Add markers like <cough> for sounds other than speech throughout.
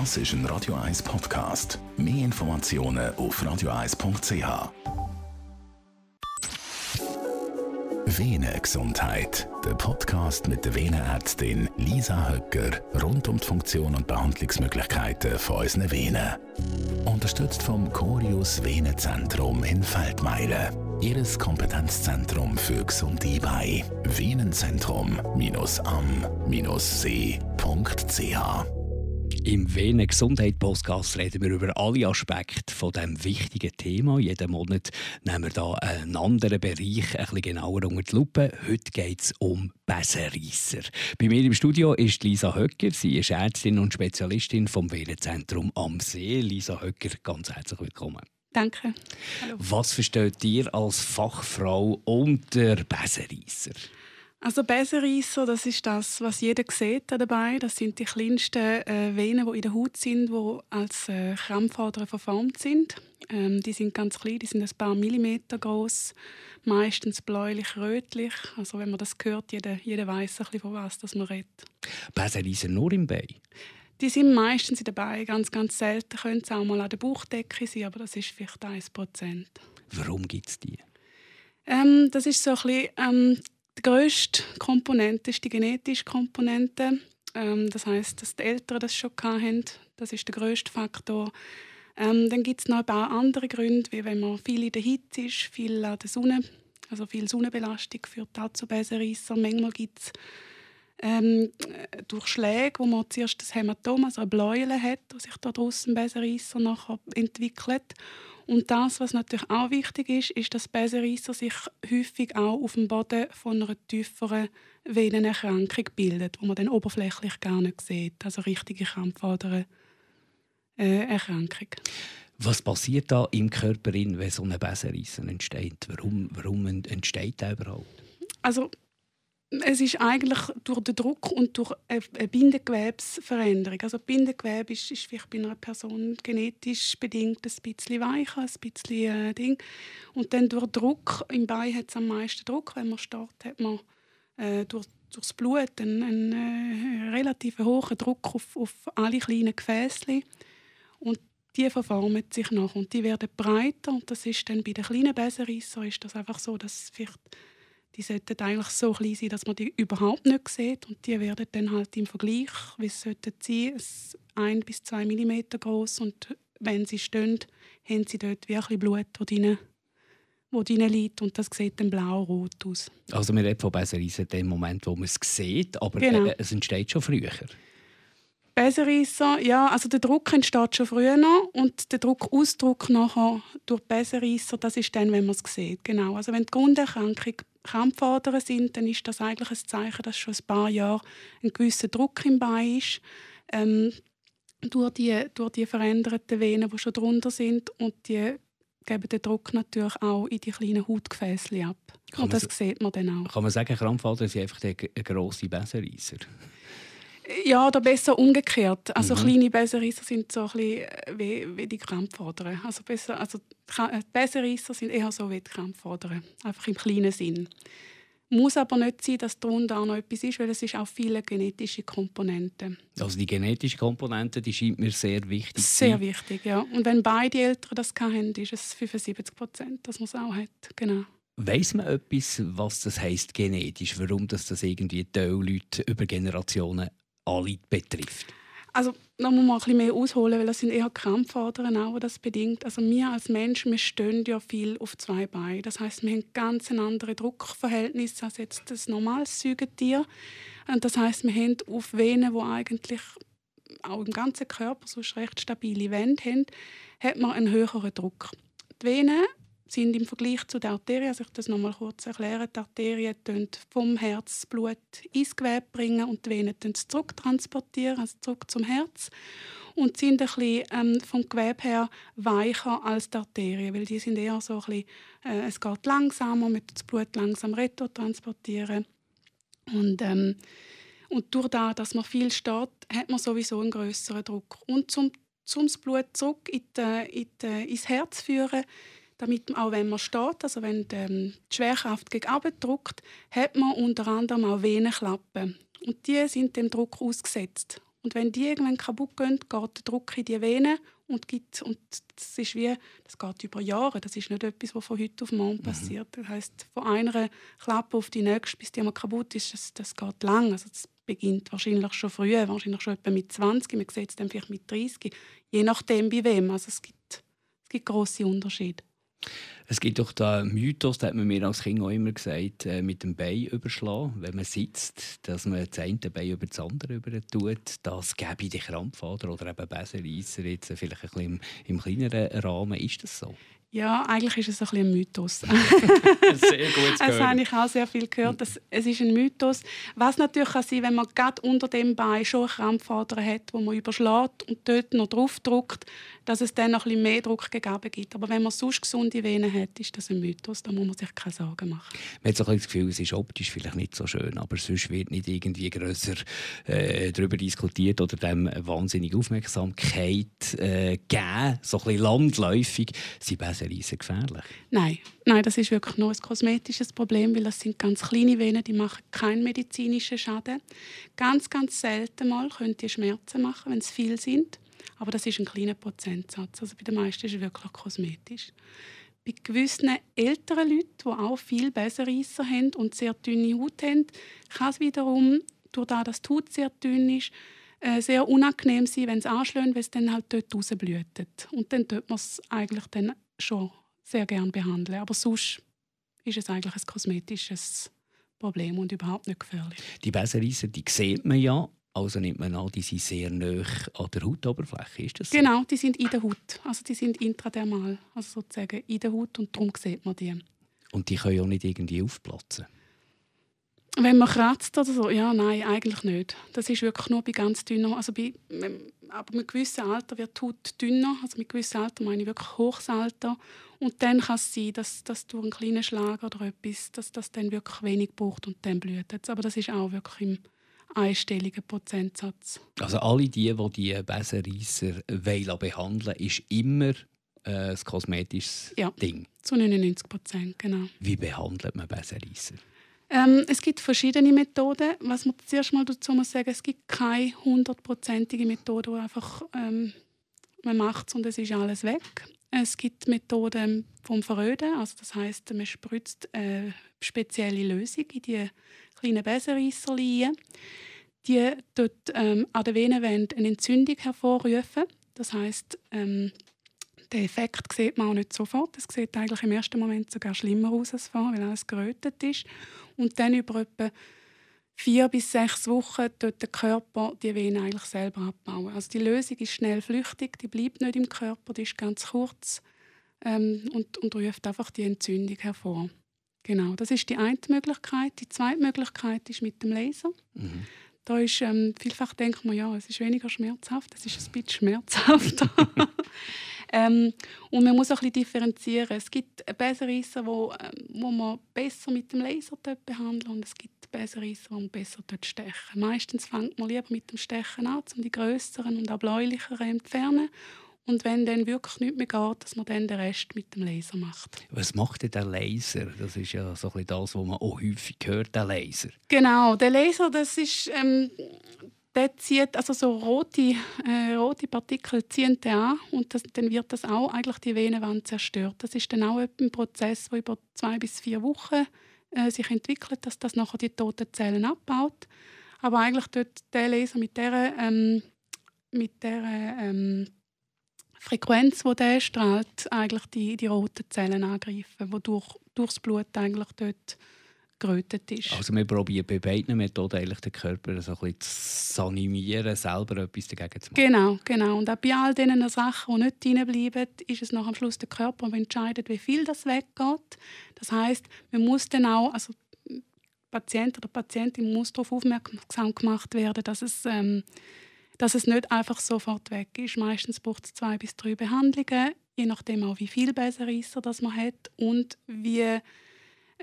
Das ist ein Radio 1 Podcast. Mehr Informationen auf radio1.ch. Venengesundheit. Der Podcast mit der Venenärztin Lisa Höcker rund um die Funktion und Behandlungsmöglichkeiten von unseren Venen. Unterstützt vom Corius Venenzentrum in Feldmeilen. Ihres Kompetenzzentrum für gesunde Beine. Venenzentrum-am-see.ch im Venen Gesundheit Podcast reden wir über alle Aspekte von dem wichtigen Thema. Jeden Monat nehmen wir da einen anderen Bereich ein bisschen genauer unter die Lupe. Heute geht es um Besenreisser. Bei mir im Studio ist Lisa Höcker. Sie ist Ärztin und Spezialistin vom Venenzentrum am See. Lisa Höcker, ganz herzlich willkommen. Danke. Hallo. Was versteht ihr als Fachfrau unter Besenreisser? Also Besenreisser, das ist das, was jeder sieht dabei. Das sind die kleinsten äh, Venen, die in der Haut sind, die als äh, Krampfadern verformt sind. Ähm, die sind ganz klein, die sind ein paar Millimeter groß, meistens bläulich-rötlich. Also wenn man das hört, jeder, jeder weiß ein bisschen, von was das man redet. Besenreisser nur im Bein? Die sind meistens in der Beine, ganz, ganz selten können es auch mal an der Bauchdecke sein, aber das ist vielleicht 1%. Warum gibt es die? Ähm, das ist so ein bisschen, ähm, die grösste Komponente ist die genetische Komponente. Ähm, das heißt, dass die Eltern das schon hatten. Das ist der grösste Faktor. Ähm, dann gibt es noch ein paar andere Gründe, wie wenn man viel in der Hitze ist, viel an der Sonne, also viel Sonnenbelastung führt auch zu Besenreissern. Manchmal gibt es ähm, durch Schläge, wo man zuerst das Hämatom, also eine Bläule hat, wo sich daraus ein Besenreisser nachher entwickelt. Und das, was natürlich auch wichtig ist, ist, dass Besenreisser sich häufig auch auf dem Boden von einer tieferen Venenerkrankung bildet, wo man dann oberflächlich gar nicht sieht. Also richtige Krampfadererkrankung. Äh, was passiert da im Körper, wenn so eine Besenreisser entsteht? Warum, warum entsteht der überhaupt? Also es ist eigentlich durch den Druck und durch eine Bindegewebsveränderung. Also Bindegewebe ist, ist vielleicht bei einer Person genetisch bedingt ein bisschen weicher, ein bisschen äh, Ding. Und dann durch Druck, im Bein hat es am meisten Druck. Wenn man startet, hat man äh, durch, durchs Blut einen, einen äh, relativ hohen Druck auf, auf alle kleinen Gefäße. Und die verformen sich noch und die werden breiter. Und das ist dann bei den kleinen Besenreissern ist das einfach so, dass vielleicht die sollten eigentlich so klein sein, dass man die überhaupt nicht sieht. Und die werden dann halt im Vergleich, wie es sollten sie, ein bis zwei Millimeter groß und wenn sie stehen, haben sie dort wirklich Blut, das wo drin liegt und das sieht dann blau-rot aus. Also wir reden von Besenreisen in dem Moment, wo man es sieht, aber genau. äh, es entsteht schon früher. Besenreisser, ja, also der Druck entsteht schon früher und der Druckausdruck nachher durch Besenreisser, das ist dann, wenn man es sieht. Genau. Also wenn die Grunderkrankung Krampfadern sind, dann ist das eigentlich ein Zeichen, dass schon ein paar Jahre ein gewisser Druck im Bein ist. Ähm, durch, die, durch die veränderten Venen, die schon drunter sind und die geben den Druck natürlich auch in die kleinen Hautgefäße ab. Kann und das sieht man dann auch. Kann man sagen, Krampfadern sind einfach eine grosse Besenreisser? Ja, oder besser umgekehrt. Also mhm. kleine Besenreisser sind so ein bisschen äh, wie, wie die Krampfadern. Also, besser, also äh, Besenreisser sind eher so wie die Krampfadern, einfach im kleinen Sinn. Muss aber nicht sein, dass darunter auch noch etwas ist, weil es ist auch viele genetische Komponenten. Also die genetische Komponente, die scheint mir sehr wichtig zu Sehr wichtig, ja. Und wenn beide Eltern das haben, ist es 75 Prozent, dass man es auch hat. Genau. Weiß man etwas, was das heisst genetisch? Warum das, das irgendwie Leute über Generationen alle betrifft? Also da muss man ein bisschen mehr ausholen, weil das sind eher Krampfadern auch, das bedingt. Also wir als Menschen, wir stehen ja viel auf zwei Beinen. Das heißt, wir haben ganz ein anderes Druckverhältnis als jetzt das normales Säugetier. Und das heißt, wir haben auf Venen, die eigentlich auch im ganzen Körper so recht stabile Wände haben, hat man einen höheren Druck. Die Venen sind im Vergleich zu der Arterie, also ich das noch mal kurz erklären, die Arterien vom Herz Blut ins Gewebe bringen und die Venen zurücktransportieren, also zurück zum Herz und sind ein bisschen, ähm, vom Gewebe her weicher als die Arterien, weil die sind eher so ein bisschen, äh, es geht langsamer, mit das Blut langsam retro transportieren und ähm, und durch das, dass man viel steht, hat man sowieso einen größeren Druck. Und zum, zum das Blut zurück in die, in die, ins Herz führen, damit auch wenn man steht, also wenn die, ähm, die Schwerkraft gegen drückt, hat man unter anderem auch Venenklappen. Und die sind dem Druck ausgesetzt. Und wenn die irgendwann kaputt gehen, geht der Druck in die Venen und gibt und das ist wie das geht über Jahre. Das ist nicht etwas, was von heute auf morgen mhm. passiert. Das heißt, von einer Klappe auf die nächste, bis die mal kaputt ist, das, das geht lang. Also das beginnt wahrscheinlich schon früher, wahrscheinlich schon etwa mit 20. Man sieht es dann vielleicht mit 30, je nachdem bei wem. Also es gibt es gibt große Unterschiede. Es gibt doch den Mythos, den hat man mir als Kind auch immer gesagt, äh, mit dem Bein überschlagen, wenn man sitzt, dass man das eine Bein über das andere über tut. Das gäbe die Krampfader oder eben Besenreisser jetzt vielleicht ein bisschen im, im kleineren Rahmen. Ist das so? Ja, eigentlich ist es ein, bisschen ein Mythos. <laughs> sehr gut <laughs> Das habe ich auch sehr viel gehört. Dass es ist ein Mythos. Was natürlich kann sein, wenn man gerade unter dem Bein schon eine Krampfader hat, wo man überschlägt und dort noch drauf drückt, dass es dann noch ein bisschen mehr Druck gegeben gibt. Aber wenn man sonst gesunde Venen hat, ist das ein Mythos. Da muss man sich keine Sorgen machen. Man hat so ein das Gefühl, es ist optisch vielleicht nicht so schön, aber sonst wird nicht irgendwie grösser äh, darüber diskutiert oder dem wahnsinnige Aufmerksamkeit äh, geben. So ein bisschen landläufig sind Besenreisen gefährlich? Nein. Nein, das ist wirklich nur ein kosmetisches Problem, weil das sind ganz kleine Venen, die machen keinen medizinischen Schaden. Ganz, ganz selten mal können die Schmerzen machen, wenn es viel sind. Aber das ist ein kleiner Prozentsatz. Also bei den meisten ist es wirklich kosmetisch. Bei gewissen älteren Leuten, die auch viel Besenreisser haben und sehr dünne Haut haben, kann es wiederum, durch das, dass die Haut sehr dünn ist, äh, sehr unangenehm sein, wenn es anschlägt, weil es dann halt dort rausblutet. Und dann tut man es eigentlich dann schon sehr gerne behandeln. Aber sonst ist es eigentlich ein kosmetisches Problem und überhaupt nicht gefährlich. Die Besenreisser, die sieht man ja also nimmt man an, die sind sehr nah an der Hautoberfläche, ist das so? Genau, die sind in der Haut. Also die sind intradermal, also sozusagen in der Haut und darum sieht man die. Und die können auch nicht irgendwie aufplatzen? Wenn man kratzt oder so, ja, nein, eigentlich nicht. Das ist wirklich nur bei ganz dünnen, also bei, aber mit gewissem Alter wird die Haut dünner, also mit gewissem Alter meine ich wirklich hohes Alter. Und dann kann es sein, dass, dass durch einen kleinen Schlag oder etwas, dass das dann wirklich wenig braucht und dann blüht Aber das ist auch wirklich im einstelligen Prozentsatz. Also alle die, die die Besenreisser behandeln ist immer äh, ein kosmetisches ja, Ding? zu 99 Prozent, genau. Wie behandelt man Besenreisser? Ähm, es gibt verschiedene Methoden. Was man zuerst mal dazu muss sagen, es gibt keine hundertprozentige Methode, wo einfach ähm, man macht und es ist alles weg. Es gibt Methoden vom Verröden, also das heißt, man spritzt eine spezielle Lösung in die kleinen Besenreisserlinien. Die dort ähm, an der Venenwand eine Entzündung hervorrufen. Das heißt, ähm, den Effekt sieht man auch nicht sofort. Es sieht eigentlich im ersten Moment sogar schlimmer aus als vorher, weil alles gerötet ist. Und dann über etwa vier bis sechs Wochen tut der Körper die Vene eigentlich selber abbauen. Also die Lösung ist schnell flüchtig, die bleibt nicht im Körper, die ist ganz kurz ähm, und, und ruft einfach die Entzündung hervor. Genau, das ist die eine Möglichkeit. Die zweite Möglichkeit ist mit dem Laser. Mhm. Da ist, ähm, vielfach denkt man, ja, es ist weniger schmerzhaft, es ist ein bisschen schmerzhafter. <laughs> ähm, und man muss auch ein bisschen differenzieren. Es gibt Besenreisser, wo, ähm, wo man besser mit dem Laser behandeln und es gibt Besenreisser, die man besser stechen Meistens fängt man lieber mit dem Stechen an, um die größeren und auch bläulicheren zu entfernen. Und wenn dann wirklich nichts mehr geht, dass man dann den Rest mit dem Laser macht. Was macht denn der Laser? Das ist ja so ein das, was man auch häufig hört, der Laser. Genau, der Laser, das ist... Ähm, der zieht, also so rote, äh, rote Partikel ziehen den an und das, dann wird das auch eigentlich die Venenwand zerstört. Das ist dann auch ein Prozess, der über zwei bis vier Wochen äh, sich entwickelt, dass das nachher die toten Zellen abbaut. Aber eigentlich tut der Laser mit der, ähm, mit der ähm, Frequenz, die der strahlt, eigentlich die, die roten Zellen angreifen, die durch, durchs Blut eigentlich dort gerötet ist. Also wir probieren bei beiden Methoden eigentlich den Körper so ein bisschen zu animieren, selber etwas dagegen zu machen. Genau, genau. Und auch bei all diesen Sachen, die nicht reinbleiben, ist es nach am Schluss der Körper, der entscheidet, wie viel das weggeht. Das heißt, man muss dann auch, also Patient oder Patientin muss darauf aufmerksam gemacht werden, dass es ähm, dass es nicht einfach sofort weg ist. Meistens braucht es zwei bis drei Behandlungen, je nachdem auch wie viel Besenreisser das man hat und wie,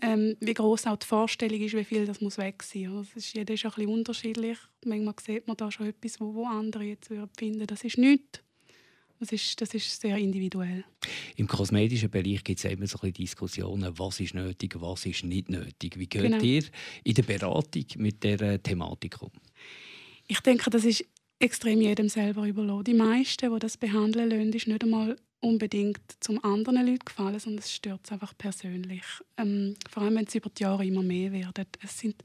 ähm, wie groß auch die Vorstellung ist, wie viel das muss weg sein. Also das ist, jeder ist ein bisschen unterschiedlich. Manchmal sieht man da schon etwas, wo, wo andere jetzt finden, das ist nichts. Das ist, das ist sehr individuell. Im kosmetischen Bereich gibt es immer so ein Diskussionen, was ist nötig, was ist nicht nötig. Wie geht genau. ihr in der Beratung mit dieser Thematik um? Ich denke, das ist extrem jedem selber überlassen. Die meisten, die das behandeln lassen, ist nicht einmal unbedingt zum anderen Leuten gefallen, sondern es stört es einfach persönlich. Ähm, vor allem, wenn es über die Jahre immer mehr wird. Es sind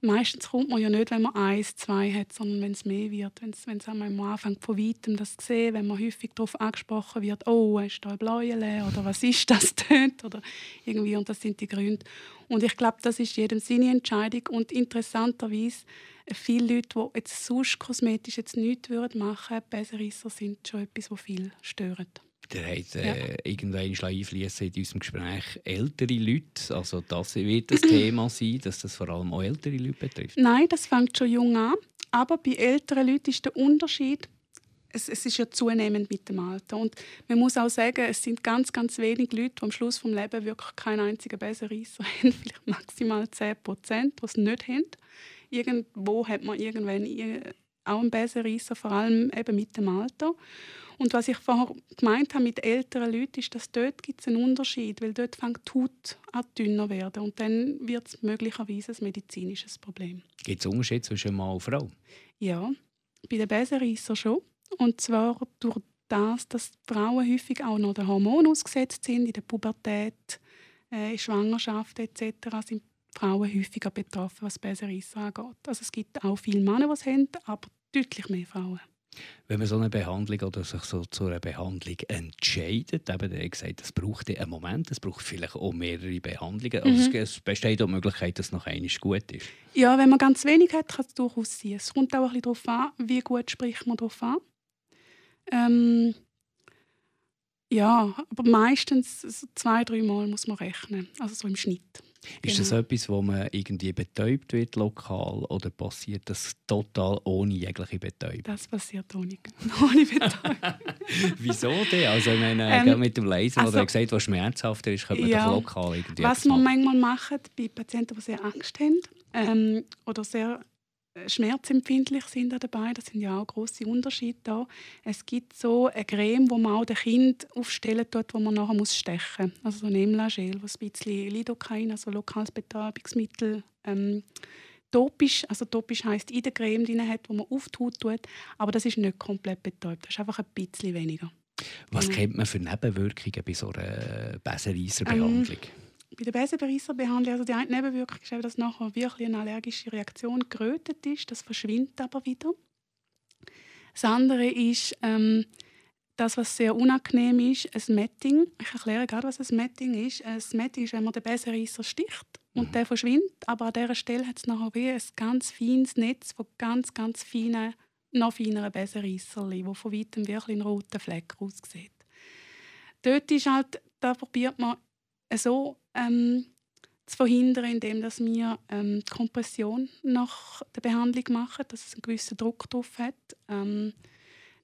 meistens kommt man ja nicht, wenn man eins, zwei hat, sondern wenn es mehr wird. Wenn es, es am Anfang von weitem das sehen, wenn man häufig darauf angesprochen wird, oh, ist da ein Bläuele oder was ist das dort oder irgendwie und das sind die Gründe. Und ich glaube, das ist jedem seine Entscheidung und interessanterweise viele Leute, die jetzt sonst kosmetisch jetzt nichts machen würden, Besenrisser sind schon etwas, was viel stört. Der hat äh, ja. irgendwann einfließen in unserem Gespräch ältere Leute. Also das wird das Thema <clears throat> sein, dass das vor allem auch ältere Leute betrifft. Nein, das fängt schon jung an. Aber bei älteren Leuten ist der Unterschied, es, es, ist ja zunehmend mit dem Alter. Und man muss auch sagen, es sind ganz, ganz wenige Leute, die am Schluss des Lebens wirklich keinen einzigen Besenreisser <laughs> haben. Vielleicht maximal 10 Prozent, die es nicht haben. Irgendwo hat man irgendwann auch einen Besenreisser, vor allem eben mit dem Alter. Und was ich vorher gemeint habe mit älteren Leuten, ist, dass dort gibt es einen Unterschied, weil dort fängt die Haut an dünner werden und dann wird es möglicherweise ein medizinisches Problem. Gibt es Unterschiede zwischen Mann und Frau? Ja, bei den Besenreissern schon. Und zwar durch das, dass Frauen häufig auch noch den Hormonen ausgesetzt sind, in der Pubertät, äh, in Schwangerschaft etc. sind Frauen häufiger betroffen, was Besenreisser angeht. Also es gibt auch viele Männer, die es haben, aber deutlich mehr Frauen. Wenn man so eine Behandlung oder sich so zu einer Behandlung entscheidet, eben, der gesagt, es braucht einen Moment, es braucht vielleicht auch mehrere Behandlungen. Also mhm. es besteht auch die Möglichkeit, dass noch einmal gut ist. Ja, wenn man ganz wenig hat, kann es durchaus sein. Es kommt auch ein bisschen darauf an, wie gut spricht man darauf an. Ähm, ja, aber meistens zwei, drei Mal muss man rechnen, also so im Schnitt. Ist das genau. etwas, wo man irgendwie betäubt wird lokal oder passiert das total ohne jegliche Betäubung? Das passiert ohne, ohne Betäubung. <laughs> Wieso denn? Also ich meine, ähm, mit dem Laser, also, oder gesagt, was schmerzhafter ist, könnte man ja, lokal irgendwie Was man manchmal macht bei Patienten, die sehr Angst haben ähm, oder sehr schmerzempfindlich sind dabei. Das sind ja auch große Unterschiede da. Es gibt so eine Creme, wo man auch dem Kind aufstellen tut, wo man nachher muss stechen muss. Also so ein Emlagel, was ein bisschen Lidocain, also lokales Betäubungsmittel, ähm, topisch, also topisch heisst in der Creme drin hat, wo man auf die Haut tut, aber das ist nicht komplett betäubt. Das ist einfach ein bisschen weniger. Was kennt man für Nebenwirkungen bei so einer Besenreisserbehandlung? Ähm, bei der Besenbereisserbehandlung, also die eine Nebenwirkung ist, dass nachher wirklich eine allergische Reaktion gerötet ist. Das verschwindet aber wieder. Das andere ist, ähm, das, was sehr unangenehm ist, ein Metting. Ich erkläre gerade, was ein Metting ist. Ein Metting ist, wenn man den Besenreisser sticht und mhm. der verschwindet, aber an dieser Stelle hat es nachher wie ein ganz feines Netz von ganz, ganz feinen, noch feineren Besenreisserli, wo von weitem wirklich ein roter Fleck aussieht. Dort ist halt, da probiert man so ähm, zu verhindern, indem dass wir ähm, die Kompression nach der Behandlung machen, dass es einen gewissen Druck drauf hat, ähm,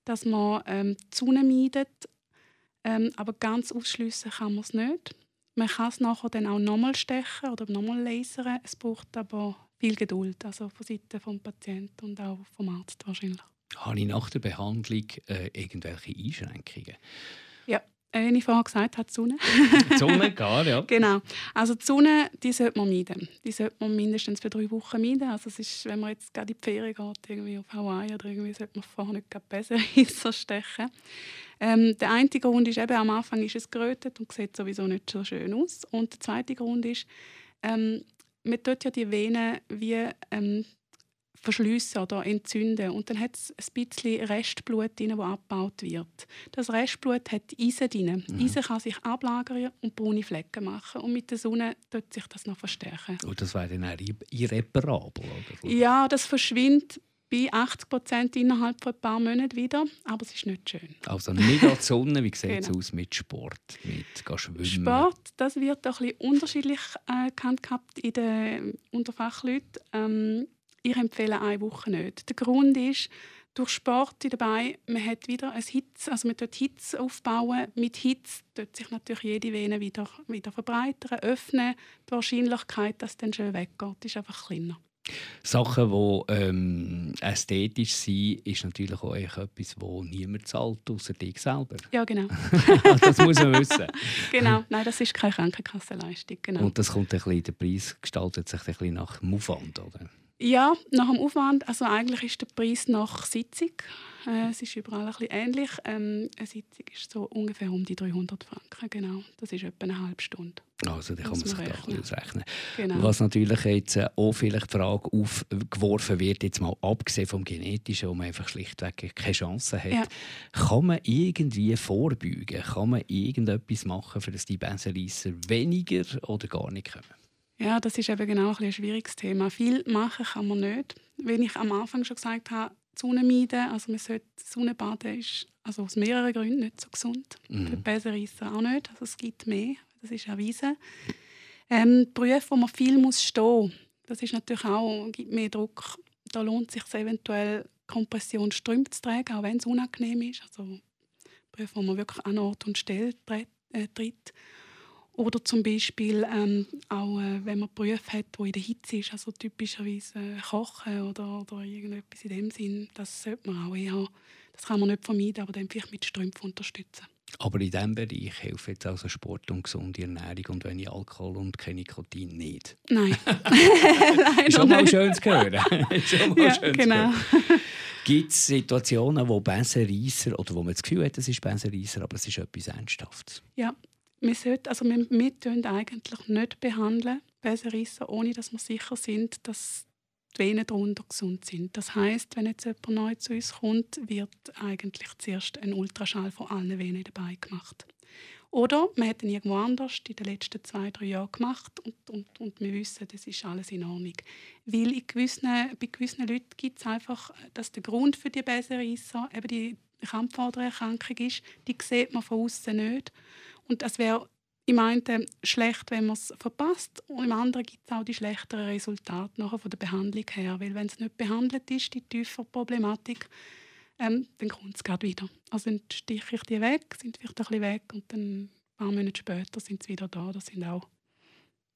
dass man ähm, die Sonne meidet, ähm, aber ganz ausschliessen kann man es nicht. Man kann es nachher dann auch nochmal stechen oder nochmal lasern. Es braucht aber viel Geduld, also von Seiten des Patienten und auch vom Arzt wahrscheinlich. Habe ich nach der Behandlung äh, irgendwelche Einschränkungen? Ja, äh, wie ich vorhin gesagt habe, die Sonne. die Sonne, <laughs> gar, ja. Genau. Also die Sonne, die sollte man meiden. Die sollte man mindestens für drei Wochen meiden. Also es ist, wenn man jetzt gerade in die Ferien geht, irgendwie auf Hawaii oder irgendwie, sollte man vorher nicht besser <laughs> stechen. Ähm, der eine Grund ist eben, am Anfang ist es gerötet und sieht sowieso nicht so schön aus. Und der zweite Grund ist, ähm, man tut ja die Venen wie ähm, verschliessen oder entzünden. Und dann hat es ein bisschen Restblut drin, das abgebaut wird. Das Restblut hat Eisen drin. Mhm. Eisen kann sich ablagern und braune Flecken machen. Und mit der Sonne tut sich das noch verstärken. Und das wäre dann irreparabel? Oder? Ja, das verschwindet bei 80 Prozent innerhalb von ein paar Monaten wieder, aber es ist nicht schön. Also nicht an die Sonne, wie sieht es <laughs> genau. aus mit Sport, mit Schwimmen? Sport, das wird auch ein bisschen unterschiedlich äh, gehabt in den Unterfachleuten. Ähm, ich empfehle eine Woche nicht. Der Grund ist, durch Sport dabei, man hat wieder ein Hitze, also man tut Hitze aufbauen. Mit Hitze tut sich natürlich jede Vene wieder, wieder verbreitern, öffnen. Die Wahrscheinlichkeit, dass es dann schön weggeht, ist einfach kleiner. Sachen, die ähm, ästhetisch sind, ist natürlich auch etwas, das niemand zahlt, außer dich selber. Ja, genau. <laughs> das muss man wissen. genau, nein, das ist keine Krankenkassenleistung. Genau. Und das kommt ein bisschen, der Preis gestaltet sich ein bisschen nach dem Aufwand, oder? Ja, nach dem Aufwand, also eigentlich ist der Preis nach Sitzung. Äh, es ist überall ein bisschen ähnlich. Ähm, eine Sitzung ist so ungefähr um die 300 Franken, genau. Das ist etwa eine halbe Stunde. Also, da kann man sich da ausrechnen. Genau. Was natürlich jetzt äh, auch vielleicht die Frage aufgeworfen wird, jetzt mal abgesehen vom Genetischen, wo man einfach schlichtweg keine Chance hat, ja. kann man irgendwie vorbeugen? Kann man irgendetwas machen, für dass die Benzenreisser weniger oder gar nicht kommen? Ja, das ist eben genau ein, ein schwieriges Thema. Viel machen kann man nicht. Wie ich am Anfang schon gesagt habe, die Sonne meiden, also man sollte Sonnenbaden ist also aus mehreren Gründen nicht so gesund. Mhm. Für Besenreisser auch nicht. Also es gibt mehr, das ist erwiesen. Ähm, Berufe, wo man viel muss stehen das ist natürlich auch, gibt mehr Druck. Da lohnt es sich eventuell, Kompression Strümpfe zu tragen, auch wenn es unangenehm ist. Also Berufe, wo man wirklich an Ort und Stelle äh, tritt. Oder zum Beispiel ähm, auch, äh, wenn man Berufe hat, die in der Hitze ist, also typischerweise äh, Kochen oder, oder irgendetwas in dem Sinn, das sollte man auch eher, das kann man nicht vermeiden, aber dann vielleicht mit Strümpfen unterstützen. Aber in diesem Bereich hilft jetzt also Sport und gesunde Ernährung und wenig Alkohol und kein Nikotin nicht? Nein. <laughs> <laughs> Nein Schon mal schön zu hören. <laughs> Schon mal ja, schön genau. Gibt es Situationen, wo Besenreisser, oder wo man das Gefühl hat, es ist Besenreisser, aber es ist etwas Ernsthaftes? Ja, wir, sollten, also wir, wir eigentlich nicht behandeln, Besenrisser, ohne dass wir sicher sind, dass die Venen darunter gesund sind. Das heißt, wenn jetzt jemand neu zu uns kommt, wird eigentlich zuerst ein Ultraschall von allen Venen dabei gemacht. Oder man hat ihn irgendwo anders in den letzten zwei, drei Jahren gemacht und, und, und wir wissen, das ist alles in Ordnung. Weil in gewissen, bei gewissen Leuten gibt es einfach, dass der Grund für die Besenreisser eben die Krampfadererkrankung ist, die sieht man von außen nicht. Und es wäre im einen schlecht, wenn man es verpasst, und im anderen gibt es auch die schlechteren Resultate nachher von der Behandlung her. Weil wenn es nicht behandelt ist, die tiefe Problematik, ähm, dann kommt es gerade wieder. Also dann stiche ich die weg, sind vielleicht ein bisschen weg und dann ein paar Monate später sind sie wieder da. Das sind auch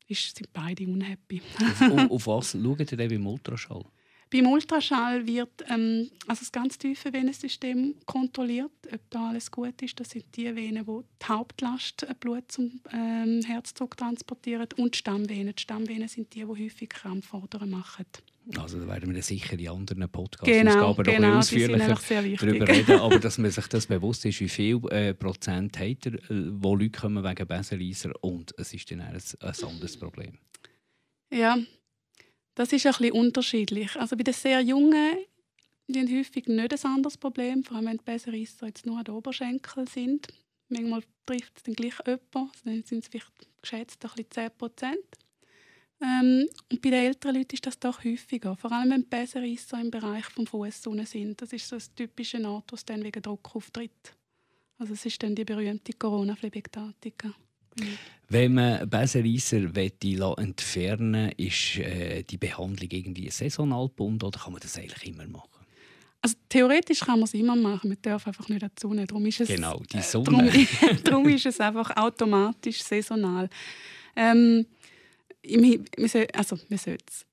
ist, sind beide unhappy. auf, <laughs> auf was schaut ihr denn beim Ultraschall? Beim Ultraschall wird ähm, also das ganz tiefe Venensystem kontrolliert, ob da alles gut ist. Das sind die Venen, die die Hauptlast äh, Blut zum ähm, Herzdruck transportieren und die Stammvenen. Die Stammvenen sind die, die häufig Krampfadern machen. Also da werden wir sicher in anderen Podcasts genau, genau, noch ausführlicher darüber reden. Aber dass man sich das bewusst ist, wie viel äh, Prozent hat er, äh, wo Leute kommen wegen Besenreiser und es ist dann ein, ein anderes Problem. Ja, das ist ein bisschen unterschiedlich. Also bei den sehr Jungen die haben häufig nicht ein anderes Problem, vor allem wenn die Besenreisser jetzt nur an den Oberschenkel sind. Manchmal trifft es dann gleich jemanden, also dann sind es vielleicht geschätzt ein bisschen 10 Prozent. Ähm, und bei den älteren Leuten ist das doch häufiger, vor allem wenn die im Bereich des Fuß sind. Das ist so das typische Ort, wo es dann wegen Druck auftritt. Also es ist dann die berühmte Corona-Phlebektatika. Wenn man Besenreisser entfernen will, ist äh, die Behandlung irgendwie saisonal gebunden oder kann man das eigentlich immer machen? Also theoretisch kann man es immer machen, man darf einfach nicht an die Sonne. Darum ist es, genau, die Sonne. Äh, darum, <laughs> <laughs> darum, ist es einfach automatisch saisonal. Ähm, also, man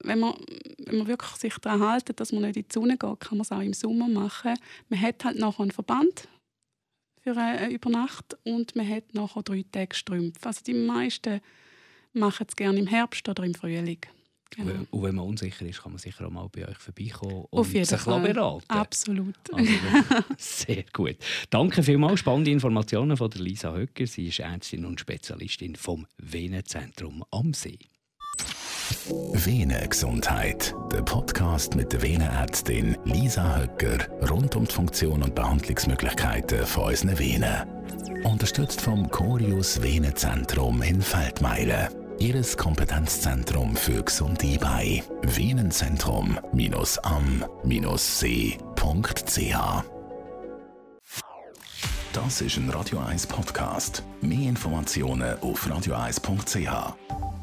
wenn, man, wenn man wirklich sich daran hält, dass man nicht in die Sonne geht, kann man es auch im Sommer machen. Man hat halt noch einen Verband, für eine Übernacht und man hat nachher drei Tage Strümpfe. Also die meisten machen es gerne im Herbst oder im Frühling. Genau. Und wenn man unsicher ist, kann man sicher auch mal bei euch vorbeikommen und Auf jeden sich Fall. beraten. Absolut. Also, <laughs> sehr gut. Danke vielmals. Spannende Informationen von der Lisa Höcker. Sie ist Ärztin und Spezialistin vom Venenzentrum am See. Venengesundheit, der Podcast mit der Venenärztin Lisa Höcker rund um die Funktion und Behandlungsmöglichkeiten von unseren Venen. Unterstützt vom Corius Venenzentrum in Feldmeilen. Ihres Kompetenzzentrum für gesunde Beine. Venenzentrum-am-see.ch Das ist ein Radio 1 Podcast. Mehr Informationen auf radio1.ch.